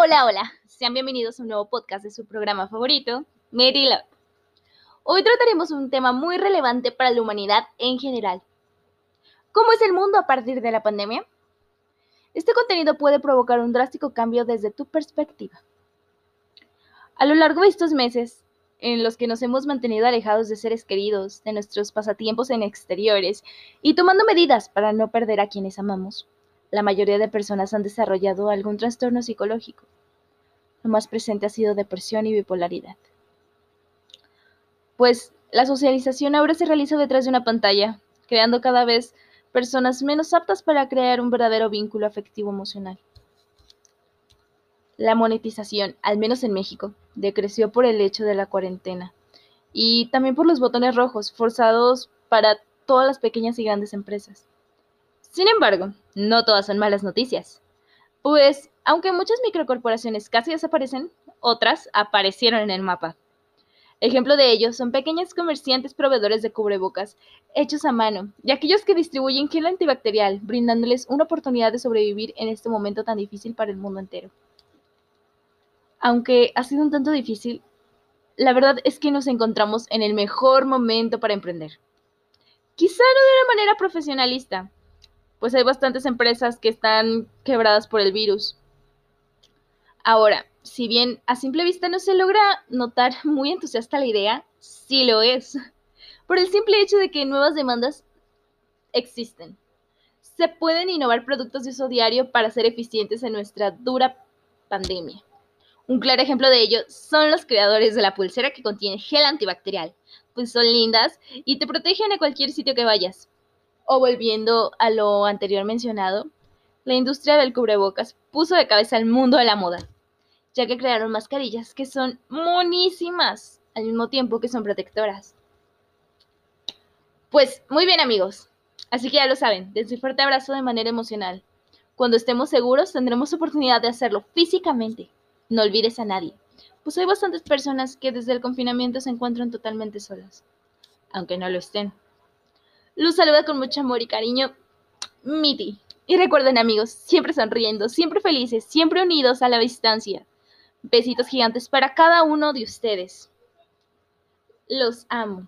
Hola, hola. Sean bienvenidos a un nuevo podcast de su programa favorito, Mary Love. Hoy trataremos un tema muy relevante para la humanidad en general. ¿Cómo es el mundo a partir de la pandemia? Este contenido puede provocar un drástico cambio desde tu perspectiva. A lo largo de estos meses, en los que nos hemos mantenido alejados de seres queridos, de nuestros pasatiempos en exteriores y tomando medidas para no perder a quienes amamos, la mayoría de personas han desarrollado algún trastorno psicológico. Lo más presente ha sido depresión y bipolaridad. Pues la socialización ahora se realiza detrás de una pantalla, creando cada vez personas menos aptas para crear un verdadero vínculo afectivo emocional. La monetización, al menos en México, decreció por el hecho de la cuarentena y también por los botones rojos forzados para todas las pequeñas y grandes empresas. Sin embargo, no todas son malas noticias, pues aunque muchas microcorporaciones casi desaparecen, otras aparecieron en el mapa. Ejemplo de ello son pequeños comerciantes proveedores de cubrebocas hechos a mano y aquellos que distribuyen gel antibacterial, brindándoles una oportunidad de sobrevivir en este momento tan difícil para el mundo entero. Aunque ha sido un tanto difícil, la verdad es que nos encontramos en el mejor momento para emprender. Quizá no de una manera profesionalista, pues hay bastantes empresas que están quebradas por el virus. Ahora, si bien a simple vista no se logra notar muy entusiasta la idea, sí lo es, por el simple hecho de que nuevas demandas existen. Se pueden innovar productos de uso diario para ser eficientes en nuestra dura pandemia. Un claro ejemplo de ello son los creadores de la pulsera que contiene gel antibacterial, pues son lindas y te protegen a cualquier sitio que vayas. O volviendo a lo anterior mencionado, la industria del cubrebocas puso de cabeza al mundo de la moda, ya que crearon mascarillas que son monísimas, al mismo tiempo que son protectoras. Pues muy bien amigos, así que ya lo saben, dense un fuerte abrazo de manera emocional. Cuando estemos seguros tendremos oportunidad de hacerlo físicamente. No olvides a nadie, pues hay bastantes personas que desde el confinamiento se encuentran totalmente solas, aunque no lo estén. Luz saluda con mucho amor y cariño, Miti. Y recuerden amigos, siempre sonriendo, siempre felices, siempre unidos a la distancia. Besitos gigantes para cada uno de ustedes. Los amo.